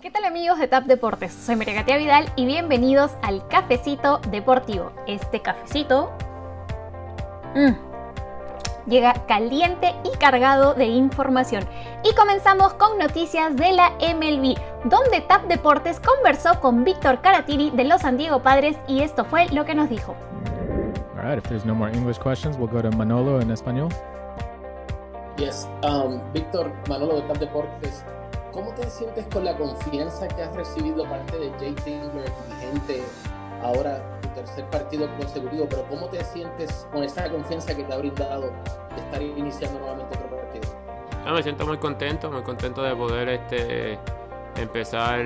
¿Qué tal amigos de TAP Deportes? Soy María Katia Vidal y bienvenidos al Cafecito Deportivo. Este cafecito mm, llega caliente y cargado de información. Y comenzamos con noticias de la MLB, donde TAP Deportes conversó con Víctor Caratini de los San Diego Padres y esto fue lo que nos dijo. All right, if there's no more English questions, we'll go to Manolo en español. Yes, um, Víctor Manolo de TAP Deportes. ¿Cómo te sientes con la confianza que has recibido parte de Jay Tingler, gente ahora tu tercer partido consecutivo? Pero ¿cómo te sientes con esa confianza que te ha brindado estar iniciando nuevamente otro partido? No, me siento muy contento, muy contento de poder este, empezar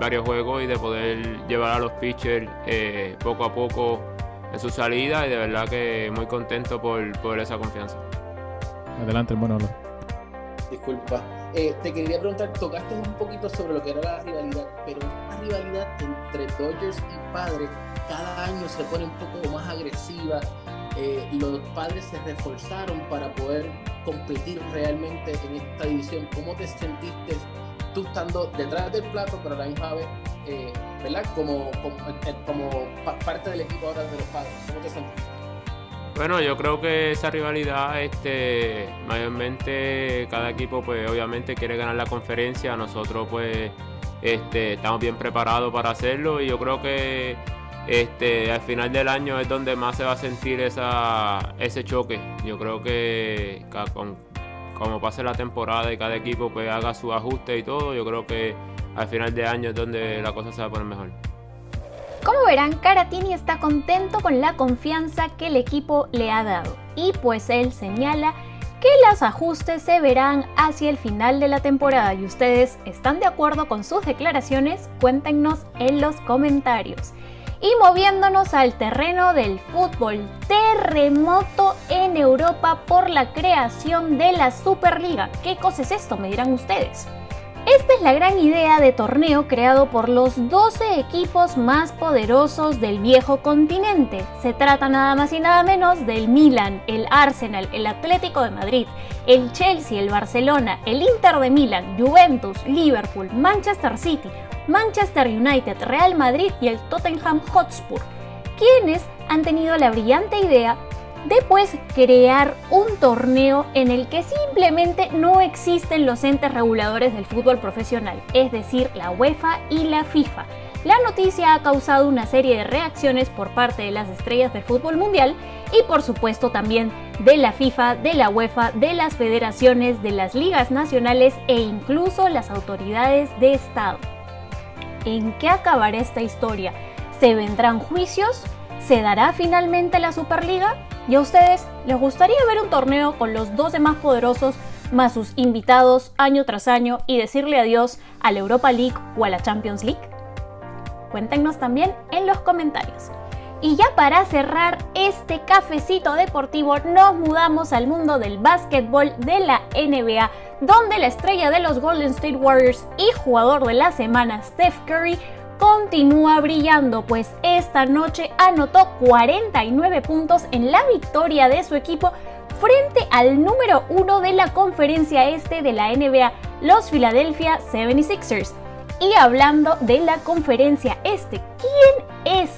varios juegos y de poder llevar a los pitchers eh, poco a poco en su salida y de verdad que muy contento por, por esa confianza. Adelante, Manolo. Disculpa. Eh, te quería preguntar, tocaste un poquito sobre lo que era la rivalidad, pero esta rivalidad entre Dodgers y Padres cada año se pone un poco más agresiva. Eh, los padres se reforzaron para poder competir realmente en esta división. ¿Cómo te sentiste tú estando detrás del plato, pero a la misma vez, eh, ¿verdad? Como, como, como parte del equipo ahora de los padres. ¿Cómo te sentiste? Bueno, yo creo que esa rivalidad, este, mayormente cada equipo, pues obviamente quiere ganar la conferencia. Nosotros, pues, este, estamos bien preparados para hacerlo y yo creo que este, al final del año es donde más se va a sentir esa, ese choque. Yo creo que con, como pase la temporada y cada equipo pues haga su ajuste y todo, yo creo que al final de año es donde la cosa se va a poner mejor. Como verán, Caratini está contento con la confianza que el equipo le ha dado y pues él señala que los ajustes se verán hacia el final de la temporada y ustedes están de acuerdo con sus declaraciones, cuéntenos en los comentarios. Y moviéndonos al terreno del fútbol, terremoto en Europa por la creación de la Superliga. ¿Qué cosa es esto? Me dirán ustedes. Esta es la gran idea de torneo creado por los 12 equipos más poderosos del viejo continente. Se trata nada más y nada menos del Milan, el Arsenal, el Atlético de Madrid, el Chelsea, el Barcelona, el Inter de Milan, Juventus, Liverpool, Manchester City, Manchester United, Real Madrid y el Tottenham Hotspur, quienes han tenido la brillante idea Después, crear un torneo en el que simplemente no existen los entes reguladores del fútbol profesional, es decir, la UEFA y la FIFA. La noticia ha causado una serie de reacciones por parte de las estrellas del fútbol mundial y por supuesto también de la FIFA, de la UEFA, de las federaciones, de las ligas nacionales e incluso las autoridades de Estado. ¿En qué acabará esta historia? ¿Se vendrán juicios? ¿Se dará finalmente la Superliga? ¿Y a ustedes les gustaría ver un torneo con los 12 más poderosos más sus invitados año tras año y decirle adiós a la Europa League o a la Champions League? Cuéntenos también en los comentarios. Y ya para cerrar este cafecito deportivo nos mudamos al mundo del básquetbol de la NBA, donde la estrella de los Golden State Warriors y jugador de la semana Steph Curry continúa brillando, pues esta noche anotó 49 puntos en la victoria de su equipo frente al número uno de la conferencia este de la NBA, los Philadelphia 76ers. Y hablando de la conferencia este, ¿quién es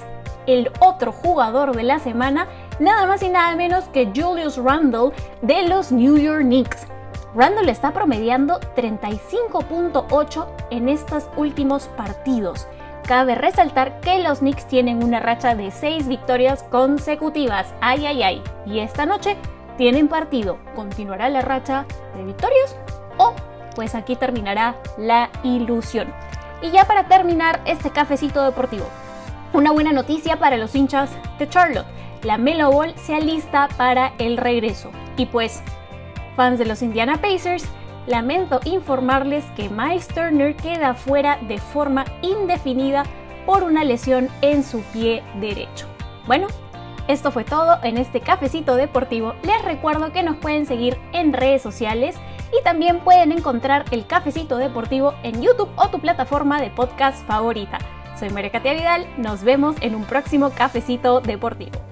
el otro jugador de la semana? Nada más y nada menos que Julius Randle de los New York Knicks. Randle está promediando 35.8 en estos últimos partidos. Cabe resaltar que los Knicks tienen una racha de 6 victorias consecutivas. Ay, ay, ay. Y esta noche tienen partido. ¿Continuará la racha de victorias? O pues aquí terminará la ilusión. Y ya para terminar este cafecito deportivo, una buena noticia para los hinchas de Charlotte. La Melo Ball se alista para el regreso. Y pues, fans de los Indiana Pacers, lamento informarles que Miles Turner queda fuera de forma indefinida por una lesión en su pie derecho. Bueno, esto fue todo en este cafecito deportivo. Les recuerdo que nos pueden seguir en redes sociales y también pueden encontrar el cafecito deportivo en YouTube o tu plataforma de podcast favorita. Soy María Katia Vidal, nos vemos en un próximo cafecito deportivo.